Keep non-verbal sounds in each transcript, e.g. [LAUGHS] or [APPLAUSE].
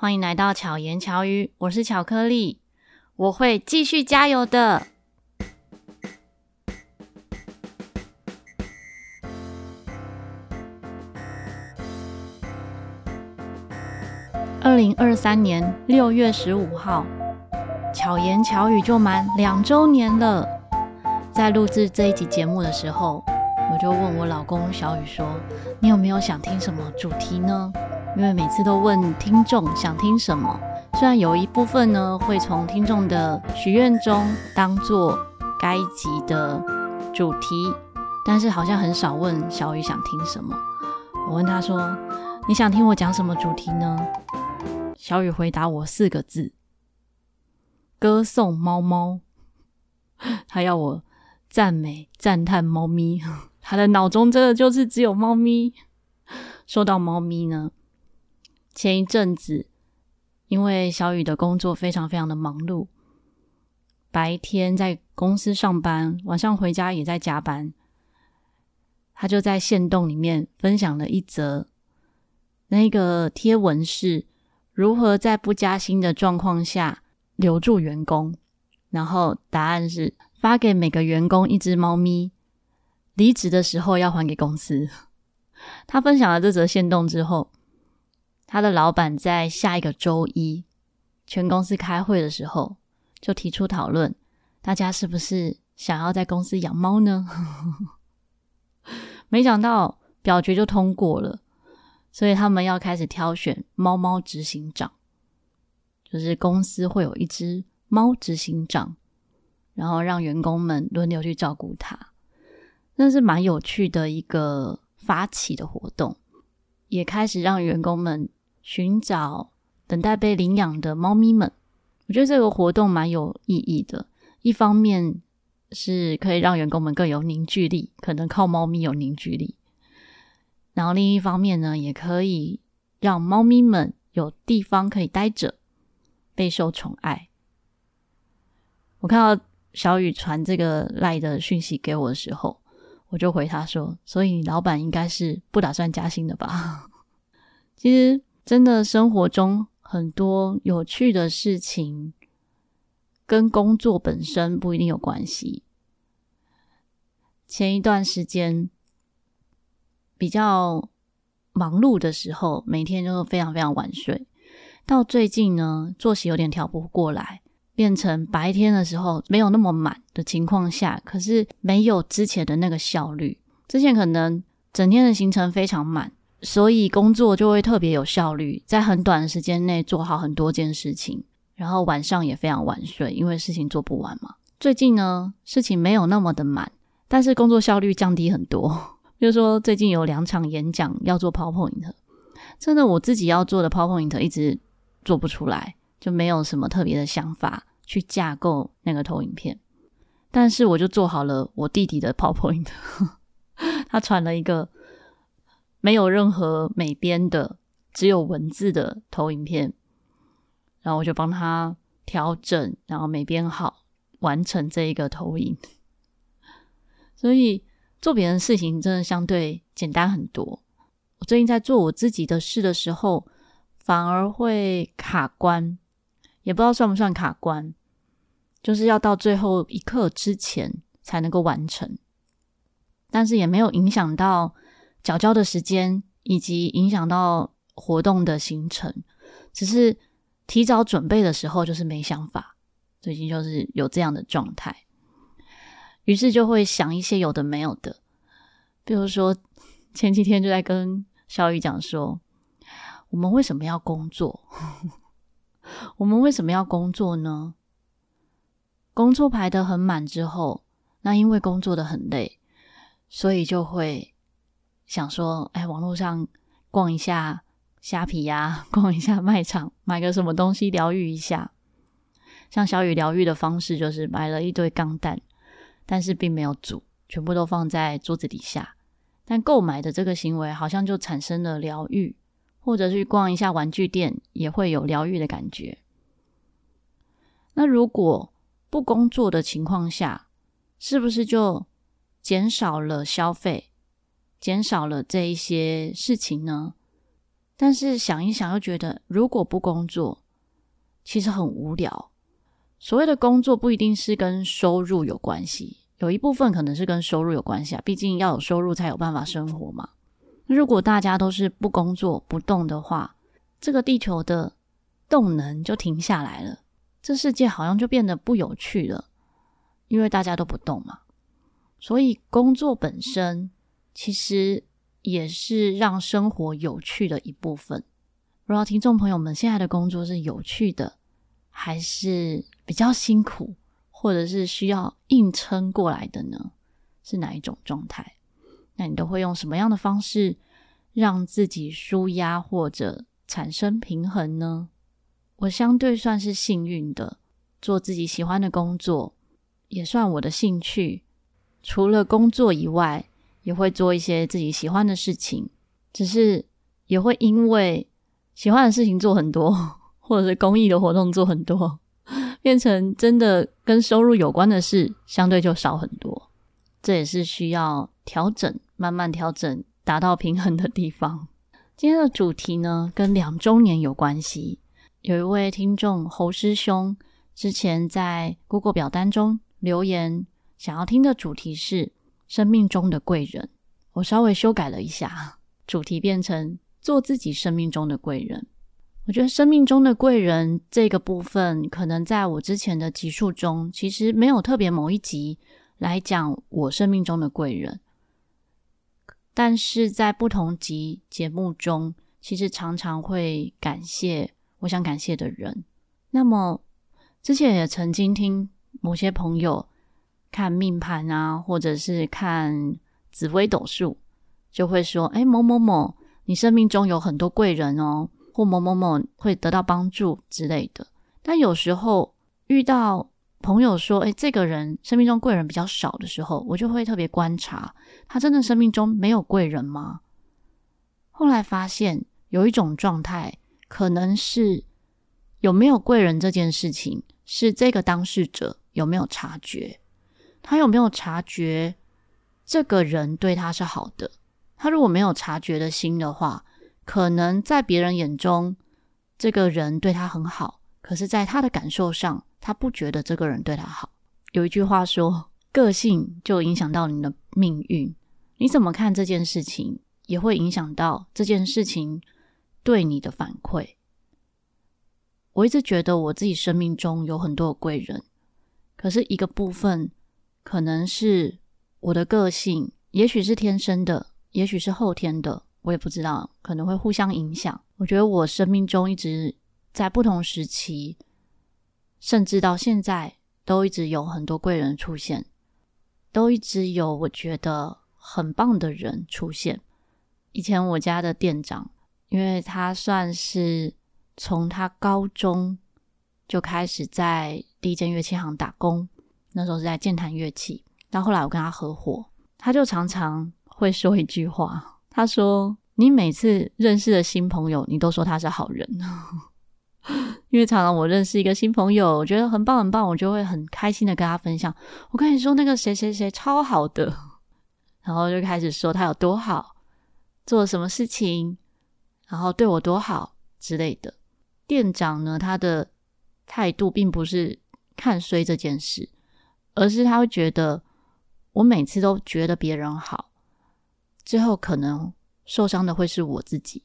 欢迎来到巧言巧语，我是巧克力，我会继续加油的。二零二三年六月十五号，巧言巧语就满两周年了。在录制这一集节目的时候，我就问我老公小雨说：“你有没有想听什么主题呢？”因为每次都问听众想听什么，虽然有一部分呢会从听众的许愿中当做该集的主题，但是好像很少问小雨想听什么。我问他说：“你想听我讲什么主题呢？”小雨回答我四个字：歌颂猫猫。[LAUGHS] 他要我赞美、赞叹猫咪，[LAUGHS] 他的脑中真的就是只有猫咪。说到猫咪呢，前一阵子，因为小雨的工作非常非常的忙碌，白天在公司上班，晚上回家也在加班。他就在线洞里面分享了一则，那个贴文是如何在不加薪的状况下留住员工，然后答案是发给每个员工一只猫咪，离职的时候要还给公司。[LAUGHS] 他分享了这则线动之后。他的老板在下一个周一全公司开会的时候，就提出讨论：大家是不是想要在公司养猫呢？[LAUGHS] 没想到表决就通过了，所以他们要开始挑选猫猫执行长，就是公司会有一只猫执行长，然后让员工们轮流去照顾它。那是蛮有趣的一个发起的活动，也开始让员工们。寻找等待被领养的猫咪们，我觉得这个活动蛮有意义的。一方面是可以让员工们更有凝聚力，可能靠猫咪有凝聚力；然后另一方面呢，也可以让猫咪们有地方可以待着，备受宠爱。我看到小雨传这个赖的讯息给我的时候，我就回他说：“所以你老板应该是不打算加薪的吧？”其实。真的，生活中很多有趣的事情跟工作本身不一定有关系。前一段时间比较忙碌的时候，每天都非常非常晚睡。到最近呢，作息有点调不过来，变成白天的时候没有那么满的情况下，可是没有之前的那个效率。之前可能整天的行程非常满。所以工作就会特别有效率，在很短的时间内做好很多件事情，然后晚上也非常晚睡，因为事情做不完嘛。最近呢，事情没有那么的满，但是工作效率降低很多。[LAUGHS] 比如说最近有两场演讲要做 PowerPoint，真的我自己要做的 PowerPoint 一直做不出来，就没有什么特别的想法去架构那个投影片。但是我就做好了我弟弟的 PowerPoint，[LAUGHS] 他传了一个。没有任何美编的，只有文字的投影片，然后我就帮他调整，然后美编好，完成这一个投影。所以做别人的事情真的相对简单很多。我最近在做我自己的事的时候，反而会卡关，也不知道算不算卡关，就是要到最后一刻之前才能够完成，但是也没有影响到。缴交的时间以及影响到活动的行程，只是提早准备的时候就是没想法，最近就是有这样的状态，于是就会想一些有的没有的，比如说前几天就在跟小雨讲说，我们为什么要工作？[LAUGHS] 我们为什么要工作呢？工作排得很满之后，那因为工作的很累，所以就会。想说，哎，网络上逛一下虾皮呀，[LAUGHS] 逛一下卖场，买个什么东西疗愈一下。像小雨疗愈的方式，就是买了一堆钢弹，但是并没有煮，全部都放在桌子底下。但购买的这个行为，好像就产生了疗愈，或者去逛一下玩具店，也会有疗愈的感觉。那如果不工作的情况下，是不是就减少了消费？减少了这一些事情呢，但是想一想又觉得，如果不工作，其实很无聊。所谓的工作不一定是跟收入有关系，有一部分可能是跟收入有关系啊，毕竟要有收入才有办法生活嘛。如果大家都是不工作不动的话，这个地球的动能就停下来了，这世界好像就变得不有趣了，因为大家都不动嘛。所以工作本身其实也是让生活有趣的一部分。不知道听众朋友们现在的工作是有趣的，还是比较辛苦，或者是需要硬撑过来的呢？是哪一种状态？那你都会用什么样的方式让自己舒压或者产生平衡呢？我相对算是幸运的，做自己喜欢的工作，也算我的兴趣。除了工作以外，也会做一些自己喜欢的事情，只是也会因为喜欢的事情做很多，或者是公益的活动做很多，变成真的跟收入有关的事相对就少很多。这也是需要调整，慢慢调整，达到平衡的地方。今天的主题呢，跟两周年有关系。有一位听众侯师兄之前在 Google 表单中留言，想要听的主题是生命中的贵人。我稍微修改了一下，主题变成做自己生命中的贵人。我觉得生命中的贵人这个部分，可能在我之前的集数中，其实没有特别某一集来讲我生命中的贵人。但是在不同集节目中，其实常常会感谢我想感谢的人。那么之前也曾经听某些朋友看命盘啊，或者是看紫微斗数，就会说：“哎，某某某，你生命中有很多贵人哦，或某某某会得到帮助之类的。”但有时候遇到朋友说：“诶，这个人生命中贵人比较少的时候，我就会特别观察，他真的生命中没有贵人吗？”后来发现有一种状态，可能是有没有贵人这件事情，是这个当事者有没有察觉，他有没有察觉这个人对他是好的。他如果没有察觉的心的话，可能在别人眼中，这个人对他很好，可是在他的感受上。他不觉得这个人对他好。有一句话说：“个性就影响到你的命运，你怎么看这件事情，也会影响到这件事情对你的反馈。”我一直觉得我自己生命中有很多贵人，可是一个部分可能是我的个性，也许是天生的，也许是后天的，我也不知道，可能会互相影响。我觉得我生命中一直在不同时期。甚至到现在都一直有很多贵人出现，都一直有我觉得很棒的人出现。以前我家的店长，因为他算是从他高中就开始在第一间乐器行打工，那时候是在健谈乐器。到后来我跟他合伙，他就常常会说一句话，他说：“你每次认识的新朋友，你都说他是好人。[LAUGHS] ”因为常常我认识一个新朋友，我觉得很棒很棒，我就会很开心的跟他分享。我跟你说，那个谁谁谁超好的，[LAUGHS] 然后就开始说他有多好，做了什么事情，然后对我多好之类的。店长呢，他的态度并不是看衰这件事，而是他会觉得我每次都觉得别人好，最后可能受伤的会是我自己，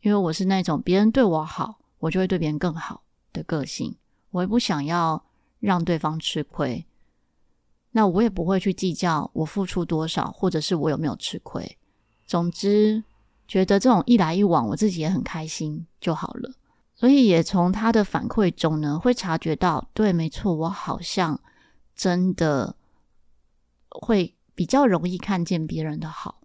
因为我是那种别人对我好。我就会对别人更好的个性，我也不想要让对方吃亏，那我也不会去计较我付出多少，或者是我有没有吃亏。总之，觉得这种一来一往，我自己也很开心就好了。所以也从他的反馈中呢，会察觉到，对，没错，我好像真的会比较容易看见别人的好。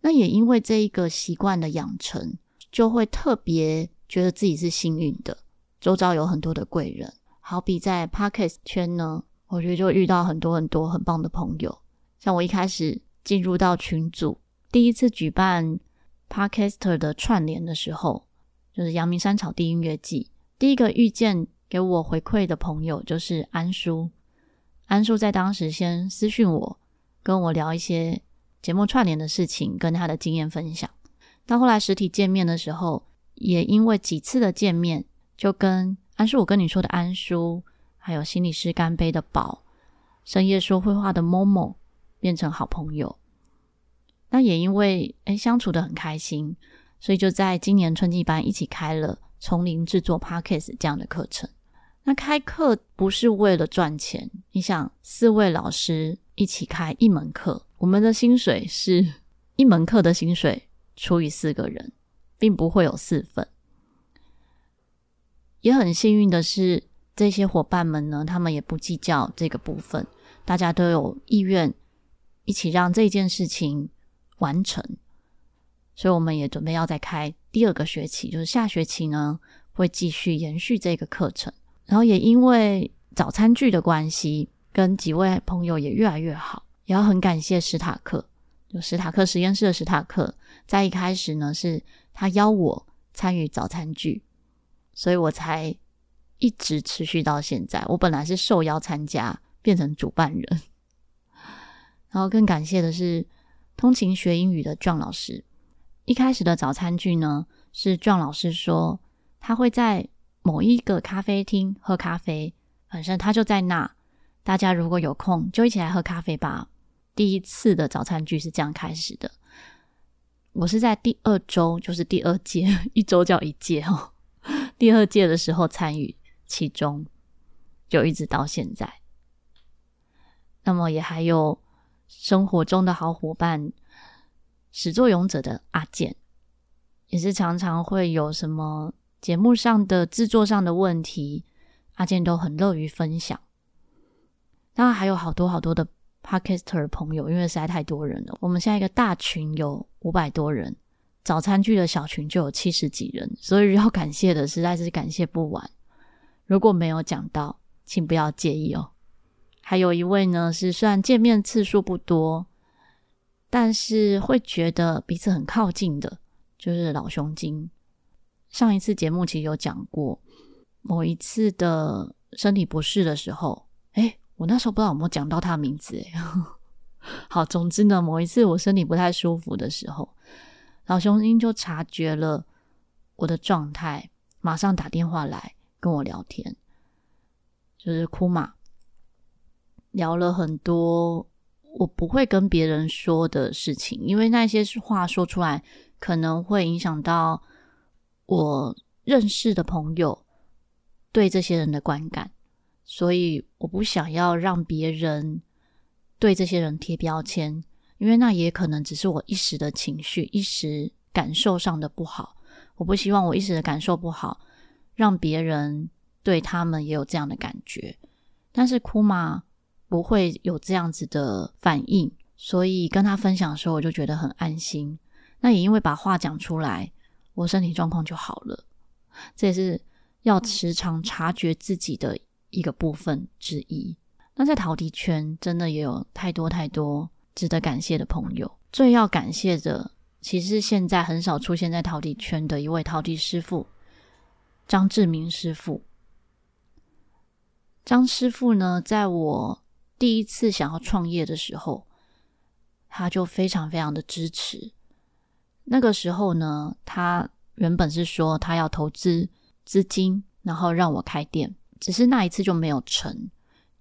那也因为这一个习惯的养成，就会特别。觉得自己是幸运的，周遭有很多的贵人。好比在 Podcast 圈呢，我觉得就遇到很多很多很棒的朋友。像我一开始进入到群组，第一次举办 Podcaster 的串联的时候，就是阳明山草地音乐季。第一个遇见给我回馈的朋友就是安叔。安叔在当时先私讯我，跟我聊一些节目串联的事情，跟他的经验分享。到后来实体见面的时候，也因为几次的见面，就跟安叔我跟你说的安叔，还有心理师干杯的宝，深夜说绘话的 Momo 变成好朋友。那也因为诶相处的很开心，所以就在今年春季班一起开了从零制作 Podcast 这样的课程。那开课不是为了赚钱，你想四位老师一起开一门课，我们的薪水是一门课的薪水除以四个人，并不会有四份。也很幸运的是，这些伙伴们呢，他们也不计较这个部分，大家都有意愿一起让这件事情完成。所以我们也准备要再开第二个学期，就是下学期呢，会继续延续这个课程。然后也因为早餐剧的关系，跟几位朋友也越来越好，也要很感谢史塔克，就史塔克实验室的史塔克，在一开始呢，是他邀我参与早餐剧，所以我才一直持续到现在。我本来是受邀参加，变成主办人。[LAUGHS] 然后更感谢的是通勤学英语的壮老师，一开始的早餐剧呢，是壮老师说他会在。某一个咖啡厅喝咖啡，反正他就在那。大家如果有空，就一起来喝咖啡吧。第一次的早餐剧是这样开始的。我是在第二周，就是第二届，[LAUGHS] 一周叫一届哦。[LAUGHS] 第二届的时候参与其中，就一直到现在。那么也还有生活中的好伙伴，始作俑者的阿健，也是常常会有什么。节目上的制作上的问题，阿健都很乐于分享。当然还有好多好多的 Podcaster 朋友，因为实在太多人了。我们现在一个大群有五百多人，早餐剧的小群就有七十几人，所以要感谢的实在是感谢不完。如果没有讲到，请不要介意哦。还有一位呢，是虽然见面次数不多，但是会觉得彼此很靠近的，就是老熊精。上一次节目其实有讲过，某一次的身体不适的时候，诶，我那时候不知道有没有讲到他的名字，[LAUGHS] 好，总之呢，某一次我身体不太舒服的时候，老雄鹰就察觉了我的状态，马上打电话来跟我聊天，就是哭嘛，聊了很多我不会跟别人说的事情，因为那些话说出来可能会影响到。我认识的朋友对这些人的观感，所以我不想要让别人对这些人贴标签，因为那也可能只是我一时的情绪、一时感受上的不好。我不希望我一时的感受不好，让别人对他们也有这样的感觉。但是库玛不会有这样子的反应，所以跟他分享的时候，我就觉得很安心。那也因为把话讲出来。我身体状况就好了，这也是要时常察觉自己的一个部分之一。那在陶笛圈，真的也有太多太多值得感谢的朋友。最要感谢的，其实现在很少出现在陶笛圈的一位陶笛师傅——张志明师傅。张师傅呢，在我第一次想要创业的时候，他就非常非常的支持。那个时候呢，他原本是说他要投资资金，然后让我开店，只是那一次就没有成，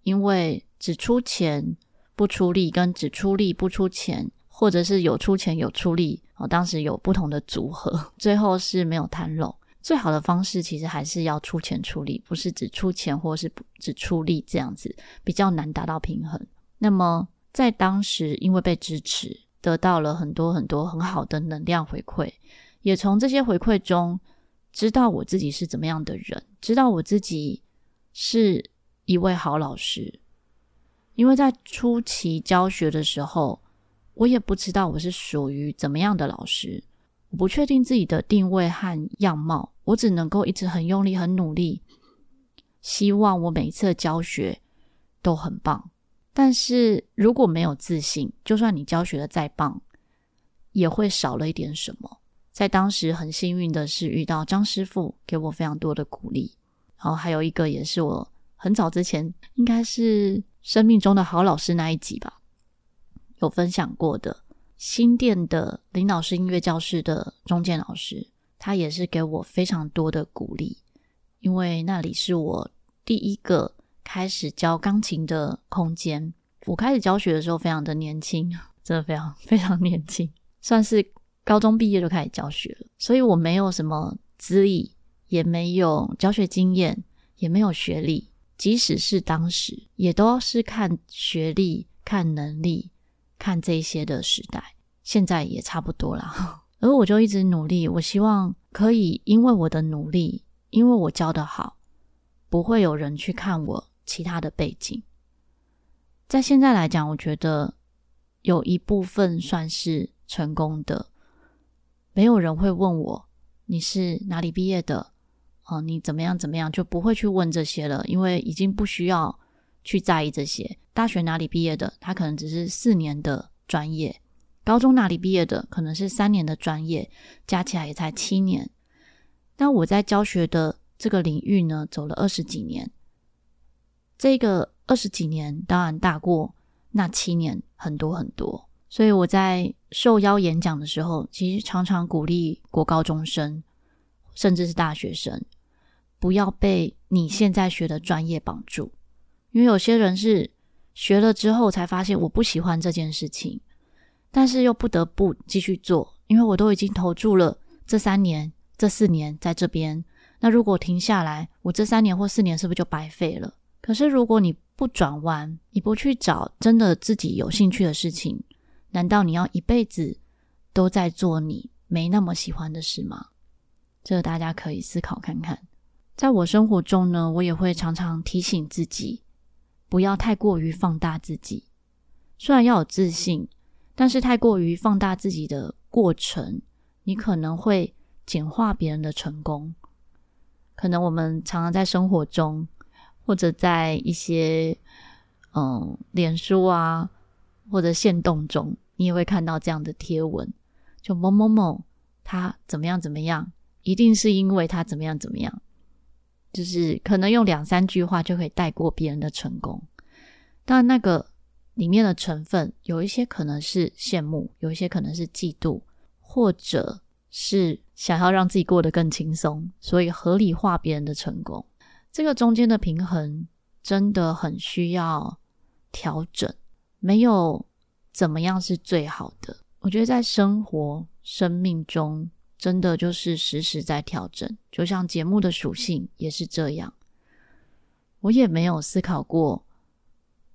因为只出钱不出力，跟只出力不出钱，或者是有出钱有出力，哦，当时有不同的组合，[LAUGHS] 最后是没有谈拢。最好的方式其实还是要出钱出力，不是只出钱或是只出力这样子，比较难达到平衡。那么在当时，因为被支持。得到了很多很多很好的能量回馈，也从这些回馈中知道我自己是怎么样的人，知道我自己是一位好老师。因为在初期教学的时候，我也不知道我是属于怎么样的老师，我不确定自己的定位和样貌，我只能够一直很用力、很努力，希望我每一次的教学都很棒。但是如果没有自信，就算你教学的再棒，也会少了一点什么。在当时很幸运的是遇到张师傅，给我非常多的鼓励。然后还有一个也是我很早之前，应该是生命中的好老师那一集吧，有分享过的新店的林老师音乐教室的中建老师，他也是给我非常多的鼓励，因为那里是我第一个开始教钢琴的空间。我开始教学的时候非常的年轻，真的非常 [LAUGHS] 非常年轻，算是高中毕业就开始教学了，所以我没有什么资历，也没有教学经验，也没有学历。即使是当时，也都是看学历、看能力、看这些的时代。现在也差不多啦。[LAUGHS] 而我就一直努力，我希望可以因为我的努力，因为我教得好，不会有人去看我其他的背景。在现在来讲，我觉得有一部分算是成功的。没有人会问我，你是哪里毕业的？哦，你怎么样怎么样，就不会去问这些了，因为已经不需要去在意这些。大学哪里毕业的，他可能只是四年的专业；高中哪里毕业的，可能是三年的专业，加起来也才七年。那我在教学的这个领域呢，走了二十几年，这个二十几年当然大过那七年很多很多。所以我在受邀演讲的时候，其实常常鼓励国高中生，甚至是大学生。不要被你现在学的专业绑住，因为有些人是学了之后才发现我不喜欢这件事情，但是又不得不继续做，因为我都已经投注了这三年、这四年在这边。那如果停下来，我这三年或四年是不是就白费了？可是如果你不转弯，你不去找真的自己有兴趣的事情，难道你要一辈子都在做你没那么喜欢的事吗？这个大家可以思考看看。在我生活中呢，我也会常常提醒自己，不要太过于放大自己。虽然要有自信，但是太过于放大自己的过程，你可能会简化别人的成功。可能我们常常在生活中，或者在一些嗯，脸书啊，或者线动中，你也会看到这样的贴文，就某某某他怎么样怎么样，一定是因为他怎么样怎么样。就是可能用两三句话就可以带过别人的成功，但那个里面的成分有一些可能是羡慕，有一些可能是嫉妒，或者是想要让自己过得更轻松，所以合理化别人的成功。这个中间的平衡真的很需要调整，没有怎么样是最好的。我觉得在生活、生命中。真的就是时时在调整，就像节目的属性也是这样。我也没有思考过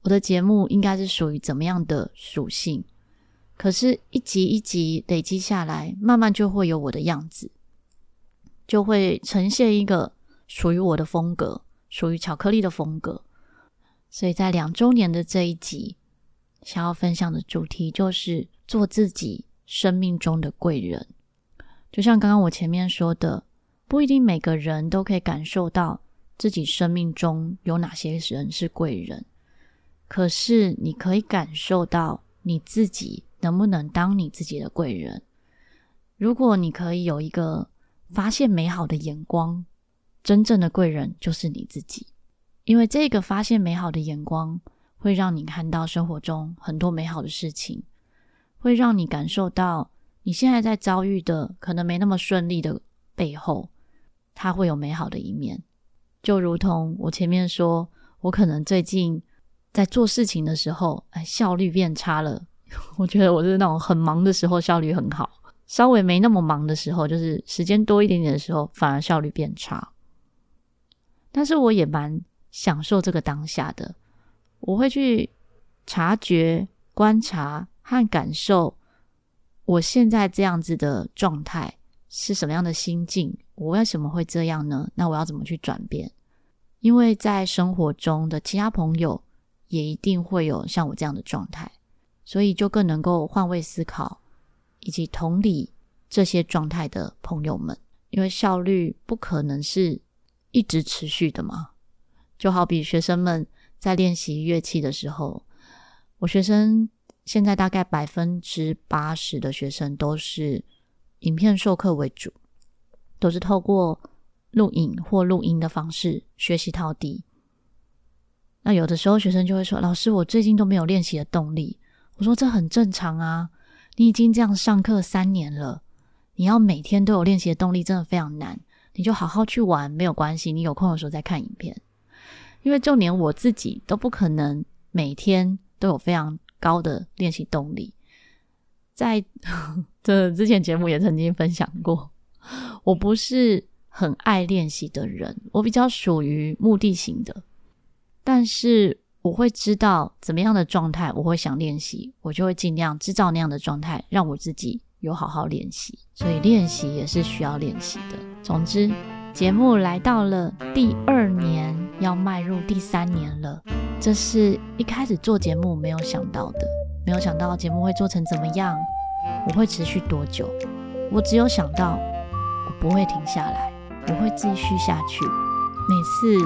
我的节目应该是属于怎么样的属性，可是，一集一集累积下来，慢慢就会有我的样子，就会呈现一个属于我的风格，属于巧克力的风格。所以在两周年的这一集，想要分享的主题就是做自己生命中的贵人。就像刚刚我前面说的，不一定每个人都可以感受到自己生命中有哪些人是贵人，可是你可以感受到你自己能不能当你自己的贵人。如果你可以有一个发现美好的眼光，真正的贵人就是你自己，因为这个发现美好的眼光会让你看到生活中很多美好的事情，会让你感受到。你现在在遭遇的可能没那么顺利的背后，它会有美好的一面。就如同我前面说，我可能最近在做事情的时候，哎，效率变差了。[LAUGHS] 我觉得我是那种很忙的时候效率很好，稍微没那么忙的时候，就是时间多一点点的时候，反而效率变差。但是我也蛮享受这个当下的，我会去察觉、观察和感受。我现在这样子的状态是什么样的心境？我为什么会这样呢？那我要怎么去转变？因为在生活中的其他朋友也一定会有像我这样的状态，所以就更能够换位思考，以及同理这些状态的朋友们。因为效率不可能是一直持续的嘛，就好比学生们在练习乐器的时候，我学生。现在大概百分之八十的学生都是影片授课为主，都是透过录影或录音的方式学习陶笛。那有的时候学生就会说：“老师，我最近都没有练习的动力。”我说：“这很正常啊，你已经这样上课三年了，你要每天都有练习的动力，真的非常难。你就好好去玩，没有关系。你有空的时候再看影片，因为就连我自己都不可能每天都有非常高的练习动力。在 [LAUGHS] 这之前节目也曾经分享过，我不是很爱练习的人，我比较属于目的型的。但是我会知道怎么样的状态我会想练习，我就会尽量制造那样的状态，让我自己有好好练习。所以练习也是需要练习的。总之，节目来到了第二年，要迈入第三年了。这是一开始做节目没有想到的，没有想到节目会做成怎么样，我会持续多久。我只有想到，我不会停下来，我会继续下去。每次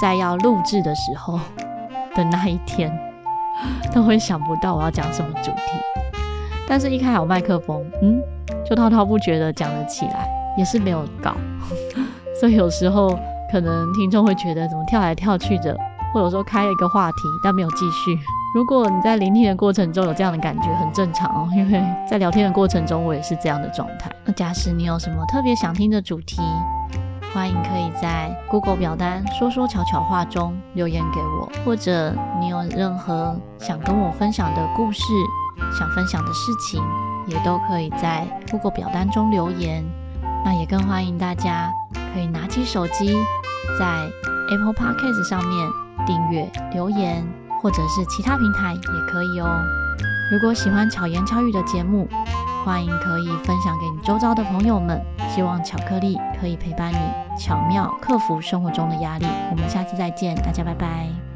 在要录制的时候 [LAUGHS] 的那一天，[LAUGHS] 都会想不到我要讲什么主题。但是，一开好麦克风，嗯，就滔滔不绝的讲了起来。也是没有搞，[LAUGHS] 所以有时候可能听众会觉得怎么跳来跳去的，或者说开了一个话题但没有继续。如果你在聆听的过程中有这样的感觉，很正常哦，因为在聊天的过程中我也是这样的状态。那假使你有什么特别想听的主题，欢迎可以在 Google 表单说说悄悄话中留言给我，或者你有任何想跟我分享的故事、想分享的事情，也都可以在 Google 表单中留言。那也更欢迎大家可以拿起手机，在 Apple Podcast 上面订阅、留言，或者是其他平台也可以哦。如果喜欢巧言巧语的节目，欢迎可以分享给你周遭的朋友们。希望巧克力可以陪伴你，巧妙克服生活中的压力。我们下次再见，大家拜拜。